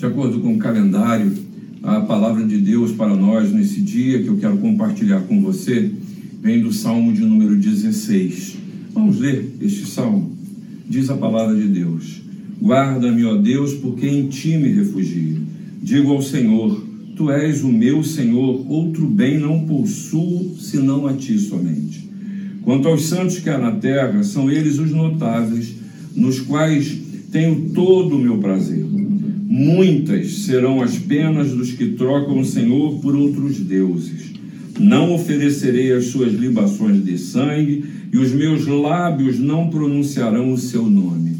de acordo com o calendário, a palavra de Deus para nós nesse dia que eu quero compartilhar com você vem do Salmo de número 16. Vamos ler este salmo. Diz a palavra de Deus: Guarda-me, ó Deus, porque em ti me refugio. Digo ao Senhor: Tu és o meu Senhor, outro bem não possuo senão a ti somente. Quanto aos santos que há na terra, são eles os notáveis, nos quais tenho todo o meu prazer. Muitas serão as penas dos que trocam o Senhor por outros deuses. Não oferecerei as suas libações de sangue, e os meus lábios não pronunciarão o seu nome.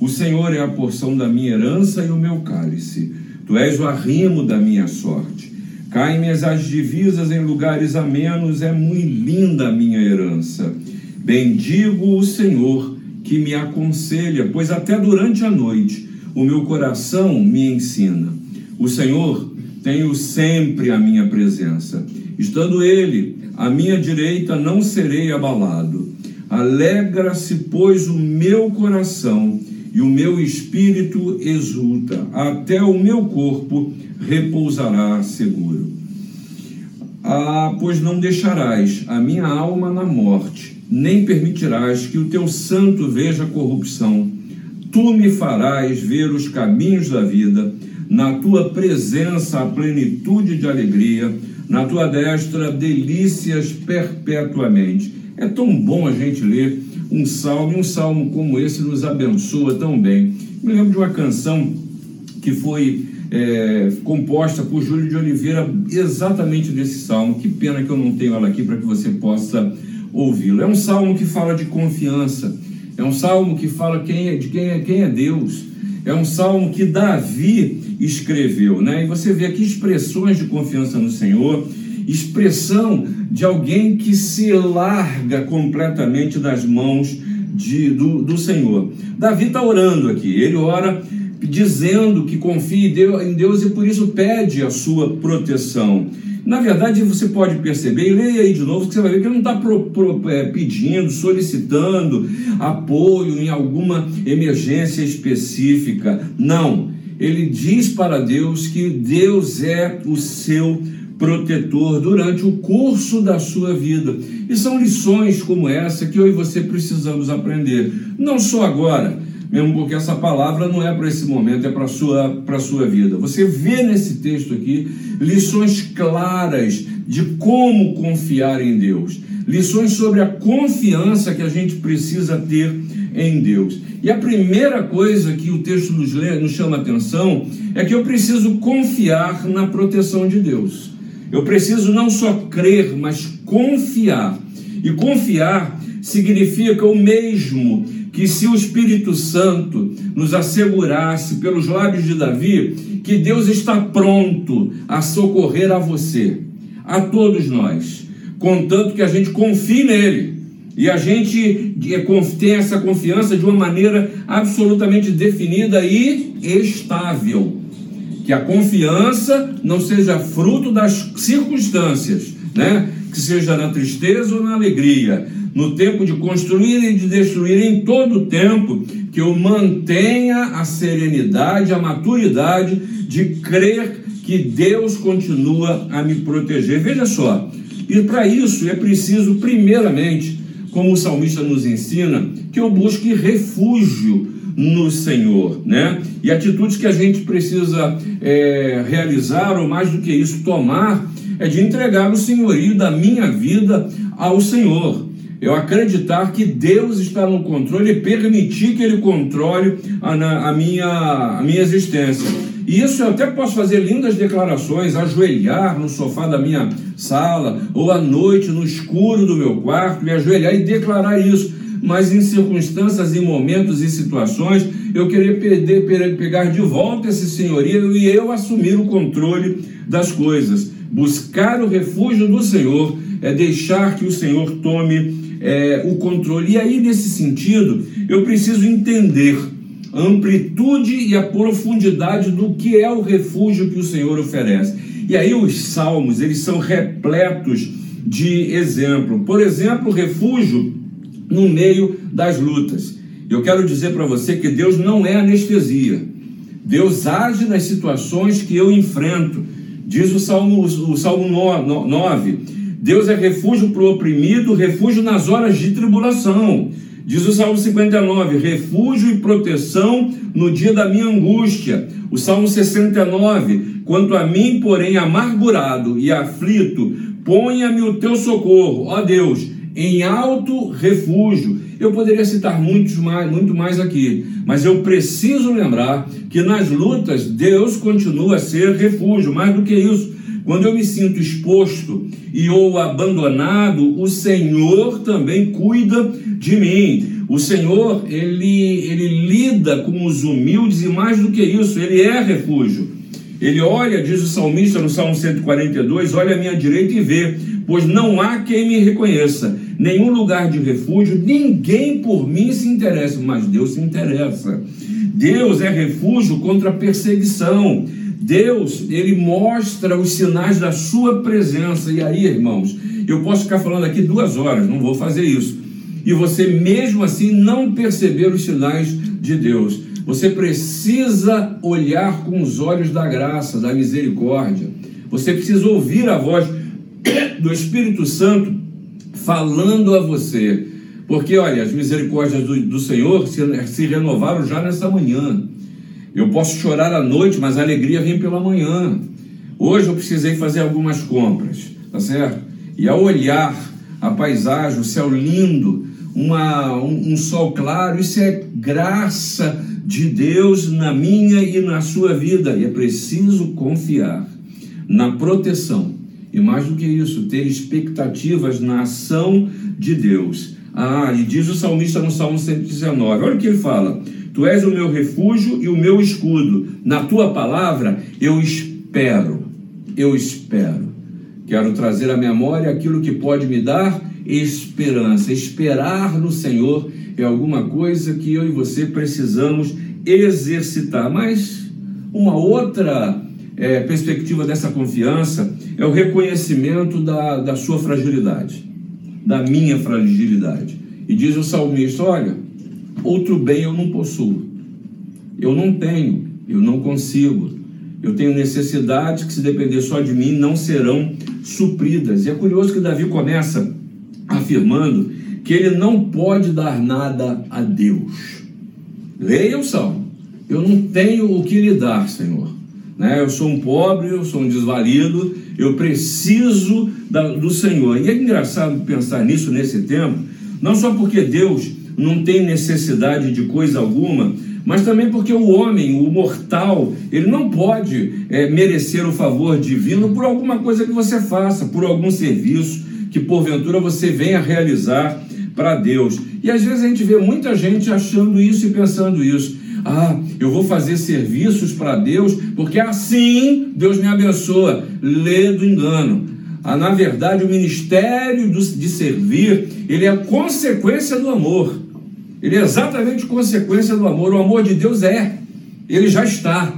O Senhor é a porção da minha herança e o meu cálice. Tu és o arrimo da minha sorte. Caem-me as divisas em lugares amenos, é muito linda a minha herança. Bendigo o Senhor que me aconselha, pois até durante a noite o meu coração me ensina. O Senhor tenho sempre a minha presença. Estando Ele à minha direita, não serei abalado. Alegra-se, pois, o meu coração e o meu espírito exulta, até o meu corpo repousará seguro. Ah, pois não deixarás a minha alma na morte, nem permitirás que o teu santo veja corrupção tu me farás ver os caminhos da vida, na tua presença a plenitude de alegria, na tua destra delícias perpetuamente. É tão bom a gente ler um salmo, um salmo como esse nos abençoa tão bem. Me lembro de uma canção que foi é, composta por Júlio de Oliveira, exatamente desse salmo. Que pena que eu não tenho ela aqui para que você possa ouvi-lo. É um salmo que fala de confiança é um salmo que fala quem é, de quem é, quem é Deus. É um salmo que Davi escreveu, né? E você vê aqui expressões de confiança no Senhor, expressão de alguém que se larga completamente das mãos de, do, do Senhor. Davi está orando aqui, ele ora dizendo que confia em Deus e por isso pede a sua proteção. Na verdade, você pode perceber, e leia aí de novo, que você vai ver que ele não está é, pedindo, solicitando apoio em alguma emergência específica. Não. Ele diz para Deus que Deus é o seu protetor durante o curso da sua vida. E são lições como essa que eu e você precisamos aprender. Não só agora, mesmo porque essa palavra não é para esse momento, é para a sua, sua vida. Você vê nesse texto aqui lições claras de como confiar em Deus, lições sobre a confiança que a gente precisa ter em Deus. E a primeira coisa que o texto nos, lê, nos chama atenção é que eu preciso confiar na proteção de Deus. Eu preciso não só crer, mas confiar. E confiar significa o mesmo que se o Espírito Santo nos assegurasse pelos lábios de Davi que Deus está pronto a socorrer a você, a todos nós, contanto que a gente confie nele e a gente tem essa confiança de uma maneira absolutamente definida e estável. Que a confiança não seja fruto das circunstâncias, né? que seja na tristeza ou na alegria, no tempo de construir e de destruir, em todo o tempo, que eu mantenha a serenidade, a maturidade de crer que Deus continua a me proteger. Veja só, e para isso é preciso, primeiramente, como o salmista nos ensina, que eu busque refúgio no Senhor, né? E atitudes que a gente precisa é, realizar, ou mais do que isso, tomar, é de entregar o senhorio da minha vida ao Senhor eu acreditar que Deus está no controle e permitir que Ele controle a, a, minha, a minha existência. E isso eu até posso fazer lindas declarações, ajoelhar no sofá da minha sala, ou à noite no escuro do meu quarto, me ajoelhar e declarar isso. Mas em circunstâncias, em momentos e situações, eu querer perder, pegar de volta esse senhorio e eu assumir o controle das coisas. Buscar o refúgio do Senhor é deixar que o Senhor tome é, o controle. E aí, nesse sentido, eu preciso entender a amplitude e a profundidade do que é o refúgio que o Senhor oferece. E aí os salmos, eles são repletos de exemplo. Por exemplo, refúgio no meio das lutas. Eu quero dizer para você que Deus não é anestesia. Deus age nas situações que eu enfrento. Diz o Salmo, o Salmo 9: Deus é refúgio para o oprimido, refúgio nas horas de tribulação. Diz o Salmo 59, refúgio e proteção no dia da minha angústia. O Salmo 69, quanto a mim, porém, amargurado e aflito, ponha-me o teu socorro, ó Deus, em alto refúgio. Eu poderia citar mais, muito mais aqui, mas eu preciso lembrar que nas lutas Deus continua a ser refúgio, mais do que isso. Quando eu me sinto exposto e ou abandonado, o Senhor também cuida de mim. O Senhor, ele, ele lida com os humildes e mais do que isso, ele é refúgio. Ele olha, diz o salmista no Salmo 142, olha à minha direita e vê, pois não há quem me reconheça nenhum lugar de refúgio, ninguém por mim se interessa, mas Deus se interessa. Deus é refúgio contra a perseguição. Deus, ele mostra os sinais da sua presença. E aí, irmãos, eu posso ficar falando aqui duas horas, não vou fazer isso. E você mesmo assim não perceber os sinais de Deus. Você precisa olhar com os olhos da graça, da misericórdia. Você precisa ouvir a voz do Espírito Santo falando a você. Porque, olha, as misericórdias do, do Senhor se, se renovaram já nessa manhã. Eu posso chorar à noite, mas a alegria vem pela manhã. Hoje eu precisei fazer algumas compras, tá certo? E ao olhar a paisagem, o céu lindo, uma, um, um sol claro, isso é graça de Deus na minha e na sua vida. E é preciso confiar na proteção e mais do que isso, ter expectativas na ação de Deus. Ah, e diz o salmista no Salmo 119: olha o que ele fala: Tu és o meu refúgio e o meu escudo, na tua palavra eu espero, eu espero. Quero trazer à memória aquilo que pode me dar esperança. Esperar no Senhor é alguma coisa que eu e você precisamos exercitar. Mas uma outra é, perspectiva dessa confiança é o reconhecimento da, da sua fragilidade, da minha fragilidade. E diz o salmista: Olha, outro bem eu não possuo, eu não tenho, eu não consigo, eu tenho necessidades que, se depender só de mim, não serão supridas. E é curioso que Davi começa afirmando que ele não pode dar nada a Deus. Leia o salmo. Eu não tenho o que lhe dar, Senhor. Né? Eu sou um pobre, eu sou um desvalido, eu preciso do Senhor. E é engraçado pensar nisso nesse tempo, não só porque Deus não tem necessidade de coisa alguma, mas também porque o homem, o mortal, ele não pode é, merecer o favor divino por alguma coisa que você faça, por algum serviço que porventura você venha realizar para Deus. E às vezes a gente vê muita gente achando isso e pensando isso. Ah, eu vou fazer serviços para Deus, porque assim Deus me abençoa. Lê do engano. Ah, na verdade, o ministério de servir, ele é consequência do amor. Ele é exatamente consequência do amor. O amor de Deus é, ele já está.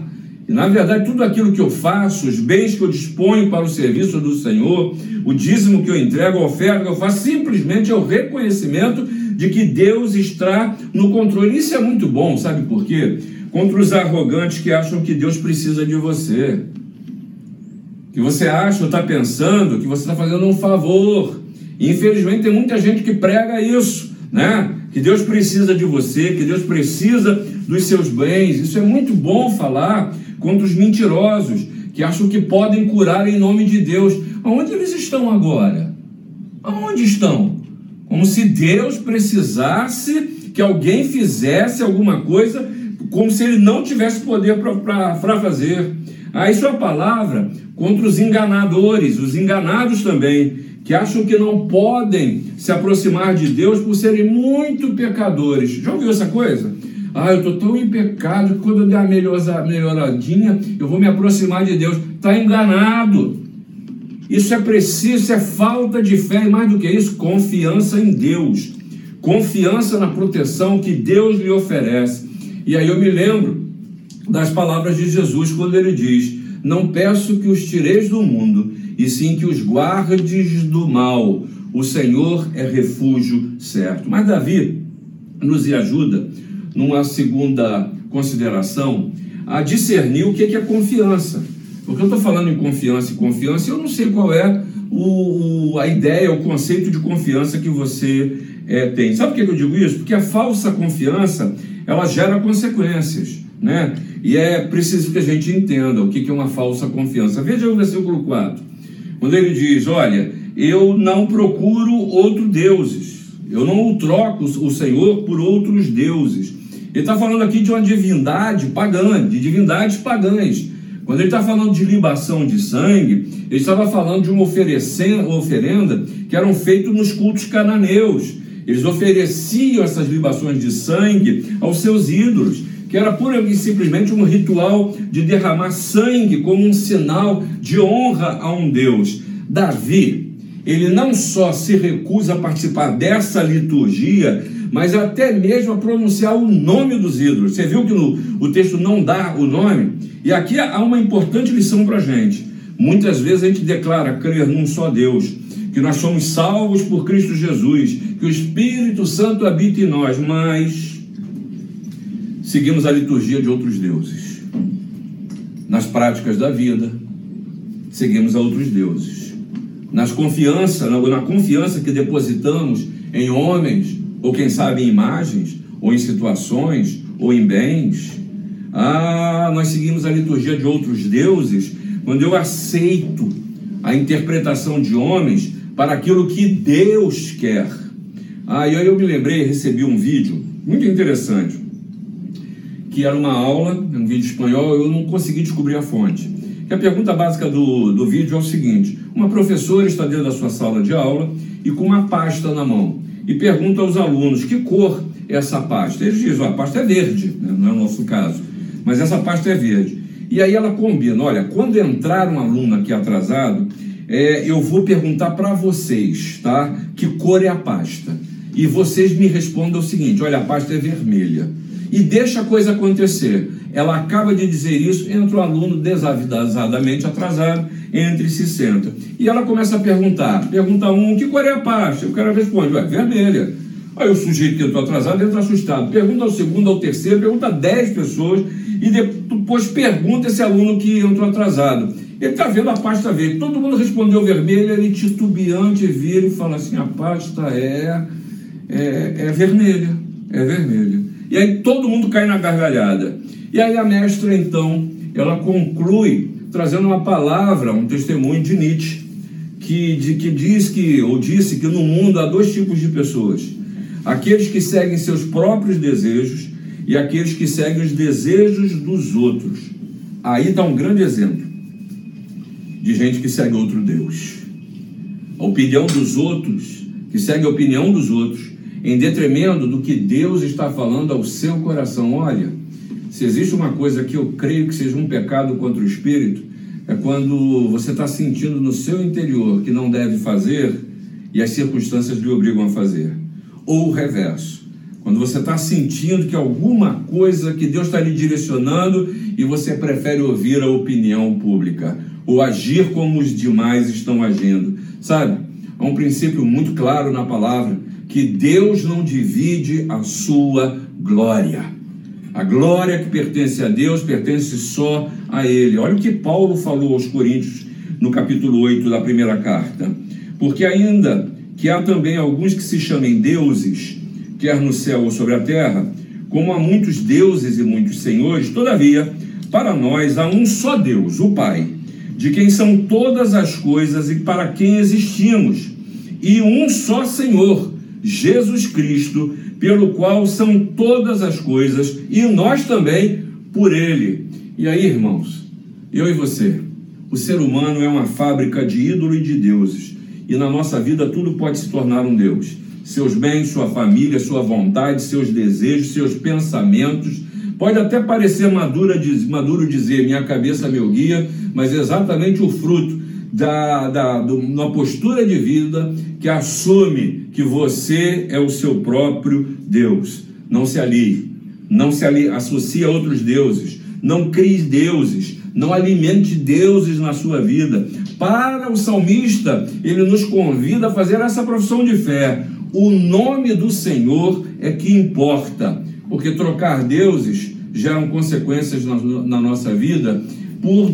E na verdade, tudo aquilo que eu faço, os bens que eu disponho para o serviço do Senhor, o dízimo que eu entrego, a oferta que eu faço, simplesmente é o reconhecimento de que Deus está no controle. Isso é muito bom, sabe por quê? Contra os arrogantes que acham que Deus precisa de você. Que você acha ou está pensando que você está fazendo um favor. E infelizmente tem muita gente que prega isso, né? Que Deus precisa de você, que Deus precisa dos seus bens. Isso é muito bom falar contra os mentirosos que acham que podem curar em nome de Deus. Aonde eles estão agora? Aonde estão? Como se Deus precisasse que alguém fizesse alguma coisa, como se ele não tivesse poder para fazer. Aí ah, sua palavra contra os enganadores, os enganados também, que acham que não podem se aproximar de Deus por serem muito pecadores. Já ouviu essa coisa? Ah, eu estou tão em pecado que quando eu der a melhoradinha, eu vou me aproximar de Deus. Está enganado. Isso é preciso, isso é falta de fé, e mais do que isso, confiança em Deus, confiança na proteção que Deus lhe oferece. E aí eu me lembro das palavras de Jesus quando ele diz: Não peço que os tireis do mundo, e sim que os guardes do mal. O Senhor é refúgio certo. Mas Davi nos ajuda numa segunda consideração a discernir o que é confiança. Porque eu estou falando em confiança e confiança, eu não sei qual é o, a ideia, o conceito de confiança que você é, tem. Sabe por que eu digo isso? Porque a falsa confiança ela gera consequências, né? E é preciso que a gente entenda o que é uma falsa confiança. Veja o versículo 4, quando ele diz: Olha, eu não procuro outros deuses, eu não troco o Senhor por outros deuses. Ele está falando aqui de uma divindade pagã, de divindades pagãs. Quando ele está falando de libação de sangue, ele estava falando de uma oferenda que eram feitas nos cultos cananeus. Eles ofereciam essas libações de sangue aos seus ídolos, que era pura e simplesmente um ritual de derramar sangue como um sinal de honra a um Deus. Davi, ele não só se recusa a participar dessa liturgia, mas até mesmo a pronunciar o nome dos ídolos. Você viu que no, o texto não dá o nome? E aqui há uma importante lição para a gente. Muitas vezes a gente declara crer num só Deus, que nós somos salvos por Cristo Jesus, que o Espírito Santo habita em nós, mas seguimos a liturgia de outros deuses. Nas práticas da vida, seguimos a outros deuses. Nas confiança, na confiança que depositamos em homens, ou quem sabe em imagens, ou em situações, ou em bens. Ah, nós seguimos a liturgia de outros deuses quando eu aceito a interpretação de homens para aquilo que Deus quer. Ah, e aí eu me lembrei, recebi um vídeo muito interessante, que era uma aula, um vídeo espanhol, eu não consegui descobrir a fonte. E a pergunta básica do, do vídeo é o seguinte: uma professora está dentro da sua sala de aula e com uma pasta na mão e pergunta aos alunos que cor é essa pasta. Eles dizem: a pasta é verde, né? não é o nosso caso, mas essa pasta é verde. E aí ela combina: olha, quando entrar um aluno aqui atrasado, é, eu vou perguntar para vocês, tá? Que cor é a pasta? E vocês me respondam o seguinte: olha, a pasta é vermelha. E deixa a coisa acontecer. Ela acaba de dizer isso, entra o aluno desavisadamente atrasado, entre e se senta. E ela começa a perguntar. Pergunta um, que cor é a pasta? O cara responde, ué, vermelha. Aí o sujeito que entrou atrasado entra assustado. Pergunta ao segundo, ao terceiro, pergunta a dez pessoas e depois pergunta esse aluno que entrou atrasado. Ele está vendo a pasta verde. Todo mundo respondeu vermelho, ele titubeante vira e fala assim: a pasta é, é, é vermelha, é vermelha. E aí todo mundo cai na gargalhada. E aí a mestra, então, ela conclui trazendo uma palavra, um testemunho de Nietzsche, que, de, que diz que, ou disse que no mundo há dois tipos de pessoas: aqueles que seguem seus próprios desejos e aqueles que seguem os desejos dos outros. Aí está um grande exemplo de gente que segue outro Deus. A opinião dos outros, que segue a opinião dos outros, em detrimento do que Deus está falando ao seu coração. Olha, se existe uma coisa que eu creio que seja um pecado contra o Espírito, é quando você está sentindo no seu interior que não deve fazer e as circunstâncias lhe obrigam a fazer. Ou o reverso quando você está sentindo que alguma coisa que Deus está lhe direcionando e você prefere ouvir a opinião pública ou agir como os demais estão agindo. Sabe? Há um princípio muito claro na palavra que Deus não divide a sua glória. A glória que pertence a Deus pertence só a Ele. Olha o que Paulo falou aos Coríntios no capítulo 8 da primeira carta. Porque ainda que há também alguns que se chamem deuses, quer no céu ou sobre a terra, como há muitos deuses e muitos senhores, todavia, para nós há um só Deus, o Pai, de quem são todas as coisas e para quem existimos, e um só Senhor, Jesus Cristo, pelo qual são todas as coisas, e nós também por Ele. E aí, irmãos, eu e você, o ser humano é uma fábrica de ídolo e de deuses, e na nossa vida tudo pode se tornar um Deus seus bens, sua família, sua vontade, seus desejos, seus pensamentos. Pode até parecer madura, maduro dizer minha cabeça meu guia, mas é exatamente o fruto da, da, de uma postura de vida que assume que você é o seu próprio Deus. Não se alie, não se alie, associe a outros deuses, não crie deuses, não alimente deuses na sua vida. Para o salmista, ele nos convida a fazer essa profissão de fé o nome do Senhor é que importa, porque trocar deuses geram consequências na, na nossa vida por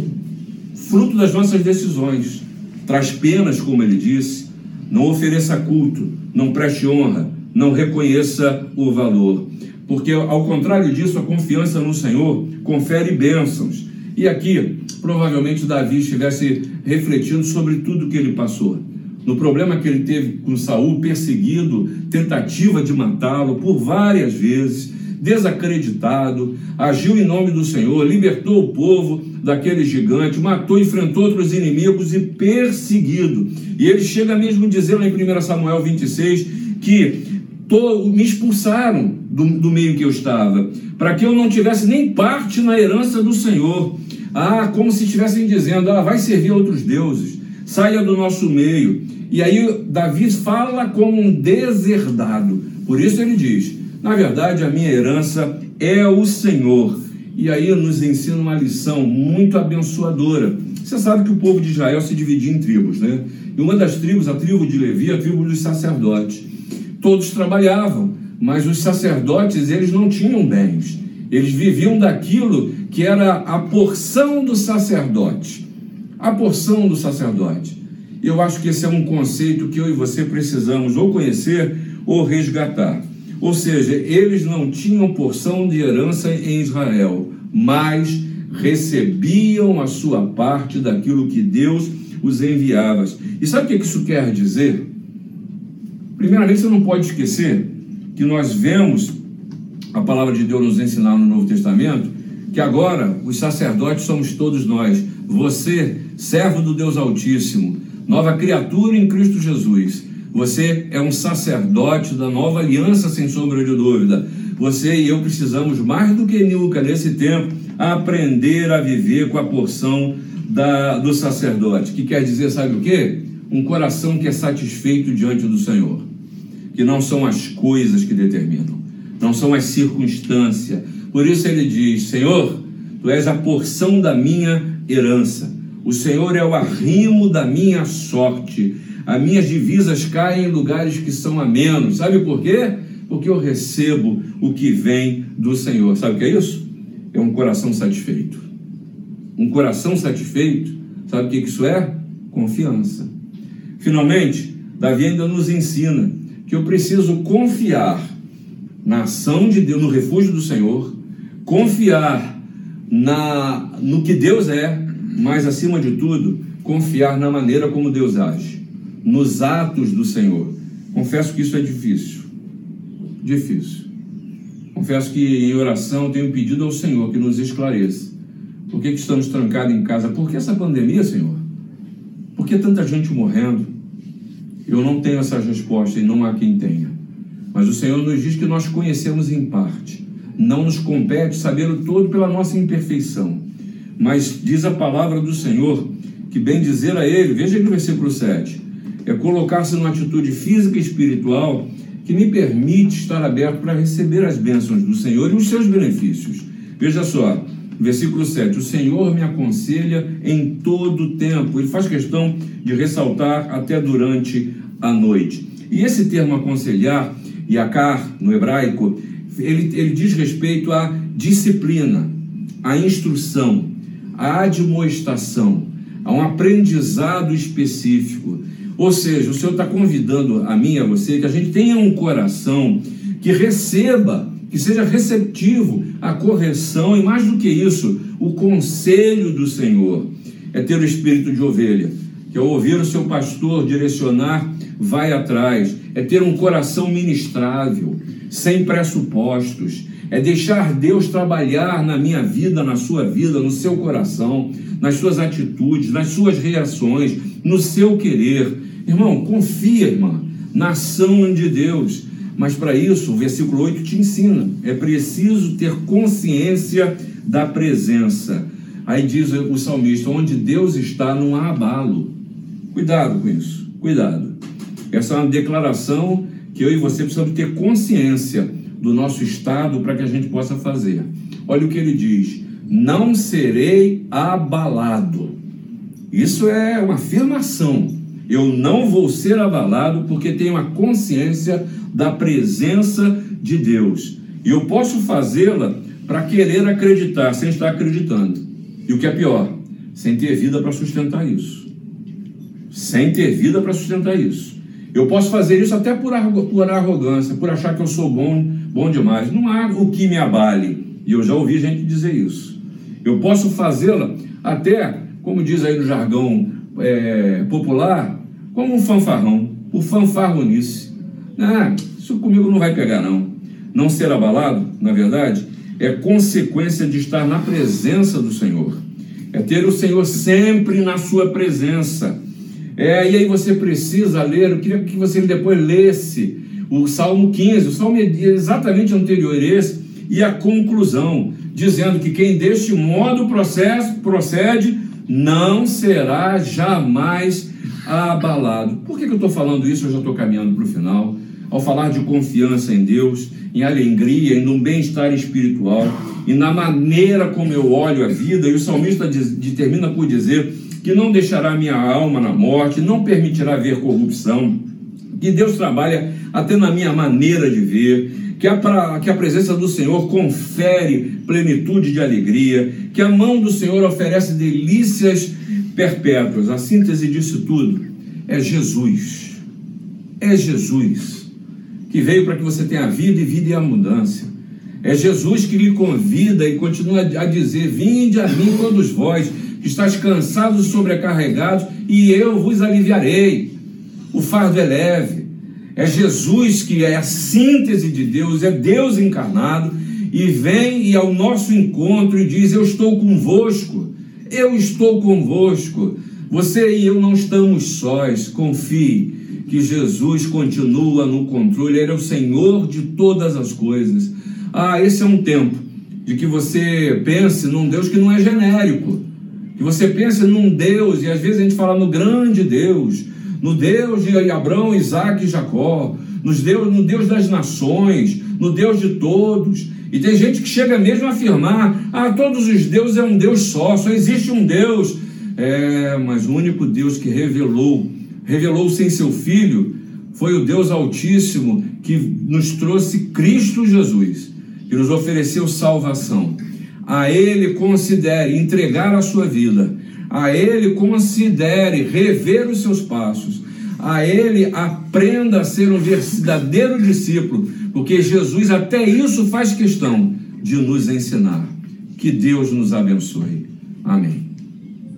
fruto das nossas decisões. Traz penas, como ele disse, não ofereça culto, não preste honra, não reconheça o valor. Porque, ao contrário disso, a confiança no Senhor confere bênçãos. E aqui, provavelmente, Davi estivesse refletindo sobre tudo que ele passou. No problema que ele teve com Saul, perseguido, tentativa de matá-lo por várias vezes, desacreditado, agiu em nome do Senhor, libertou o povo daquele gigante, matou, enfrentou outros inimigos e perseguido. E ele chega mesmo dizendo em 1 Samuel 26 que me expulsaram do, do meio que eu estava, para que eu não tivesse nem parte na herança do Senhor. Ah, como se estivessem dizendo, ah, vai servir outros deuses, saia do nosso meio. E aí Davi fala como um deserdado. Por isso ele diz: na verdade, a minha herança é o Senhor. E aí nos ensina uma lição muito abençoadora. Você sabe que o povo de Israel se dividia em tribos, né? E uma das tribos, a tribo de Levi, a tribo dos sacerdotes. Todos trabalhavam, mas os sacerdotes, eles não tinham bens. Eles viviam daquilo que era a porção do sacerdote. A porção do sacerdote. Eu acho que esse é um conceito que eu e você precisamos ou conhecer ou resgatar. Ou seja, eles não tinham porção de herança em Israel, mas recebiam a sua parte daquilo que Deus os enviava. E sabe o que isso quer dizer? Primeiramente, você não pode esquecer que nós vemos a palavra de Deus nos ensinar no Novo Testamento que agora os sacerdotes somos todos nós. Você, servo do Deus Altíssimo, nova criatura em Cristo Jesus. Você é um sacerdote da nova aliança, sem sombra de dúvida. Você e eu precisamos, mais do que nunca nesse tempo, aprender a viver com a porção da, do sacerdote. Que quer dizer, sabe o quê? Um coração que é satisfeito diante do Senhor. Que não são as coisas que determinam, não são as circunstâncias. Por isso ele diz: Senhor, tu és a porção da minha herança. O Senhor é o arrimo da minha sorte as minhas divisas caem em lugares que são amenos. Sabe por quê? Porque eu recebo o que vem do Senhor. Sabe o que é isso? É um coração satisfeito. Um coração satisfeito, sabe o que isso é? Confiança. Finalmente, Davi ainda nos ensina que eu preciso confiar na ação de Deus, no refúgio do Senhor, confiar na, no que Deus é, mas acima de tudo, confiar na maneira como Deus age nos atos do Senhor. Confesso que isso é difícil. Difícil. Confesso que em oração tenho pedido ao Senhor que nos esclareça. Por que, que estamos trancados em casa? Por que essa pandemia, Senhor? Por que tanta gente morrendo? Eu não tenho essas respostas e não há quem tenha. Mas o Senhor nos diz que nós conhecemos em parte. Não nos compete saber o todo pela nossa imperfeição. Mas diz a palavra do Senhor que bem dizer a Ele, veja aqui no versículo 7, é colocar-se numa atitude física e espiritual que me permite estar aberto para receber as bênçãos do Senhor e os seus benefícios. Veja só, versículo 7: O Senhor me aconselha em todo o tempo. Ele faz questão de ressaltar até durante a noite. E esse termo aconselhar, yakar, no hebraico, ele, ele diz respeito à disciplina, à instrução, à admoestação, a um aprendizado específico. Ou seja, o Senhor está convidando a mim e a você que a gente tenha um coração que receba, que seja receptivo à correção e, mais do que isso, o conselho do Senhor. É ter o espírito de ovelha, que ao ouvir o seu pastor direcionar, vai atrás. É ter um coração ministrável, sem pressupostos. É deixar Deus trabalhar na minha vida, na sua vida, no seu coração, nas suas atitudes, nas suas reações, no seu querer Irmão, confia, irmã, na ação de Deus. Mas para isso, o versículo 8 te ensina: é preciso ter consciência da presença. Aí diz o salmista: onde Deus está, não há abalo. Cuidado com isso, cuidado. Essa é uma declaração que eu e você precisamos ter consciência do nosso estado para que a gente possa fazer. Olha o que ele diz: não serei abalado. Isso é uma afirmação. Eu não vou ser abalado porque tenho a consciência da presença de Deus. E eu posso fazê-la para querer acreditar sem estar acreditando. E o que é pior, sem ter vida para sustentar isso. Sem ter vida para sustentar isso. Eu posso fazer isso até por, arrogância, por achar que eu sou bom, bom demais. Não há o que me abale. E eu já ouvi gente dizer isso. Eu posso fazê-la até, como diz aí no jargão é, popular, como um fanfarrão, por fanfarronice. Ah, isso comigo não vai pegar, não. Não ser abalado, na verdade, é consequência de estar na presença do Senhor. É ter o Senhor sempre na sua presença. É, e aí você precisa ler, eu queria que você depois lesse o Salmo 15, o Salmo é exatamente anterior a esse, e a conclusão, dizendo que quem deste modo procede, procede não será jamais abalado. Por que, que eu estou falando isso? Eu já estou caminhando para o final. Ao falar de confiança em Deus, em alegria, em um bem-estar espiritual e na maneira como eu olho a vida, e o salmista diz, termina por dizer que não deixará minha alma na morte, não permitirá ver corrupção, que Deus trabalha até na minha maneira de ver, que a, que a presença do Senhor confere plenitude de alegria, que a mão do Senhor oferece delícias perpétuas. A síntese disso tudo é Jesus. É Jesus que veio para que você tenha vida e vida e abundância. É Jesus que lhe convida e continua a dizer: Vinde a mim todos vós, que estáis cansados e sobrecarregados, e eu vos aliviarei. O fardo é leve. É Jesus que é a síntese de Deus, é Deus encarnado, e vem e ao nosso encontro e diz: Eu estou convosco, eu estou convosco. Você e eu não estamos sós, confie que Jesus continua no controle, Ele é o Senhor de todas as coisas. Ah, esse é um tempo de que você pense num Deus que não é genérico, que você pense num Deus, e às vezes a gente fala no grande Deus, no Deus de Abraão, Isaac e Jacó, nos Deus, no Deus das nações, no Deus de todos. E tem gente que chega mesmo a afirmar: ah, todos os deuses é um Deus só, só existe um Deus. É, mas o único Deus que revelou revelou-se seu Filho, foi o Deus Altíssimo que nos trouxe Cristo Jesus, que nos ofereceu salvação. A Ele considere entregar a sua vida, a Ele considere rever os seus passos, a Ele aprenda a ser um verdadeiro discípulo, porque Jesus até isso faz questão de nos ensinar. Que Deus nos abençoe. Amém.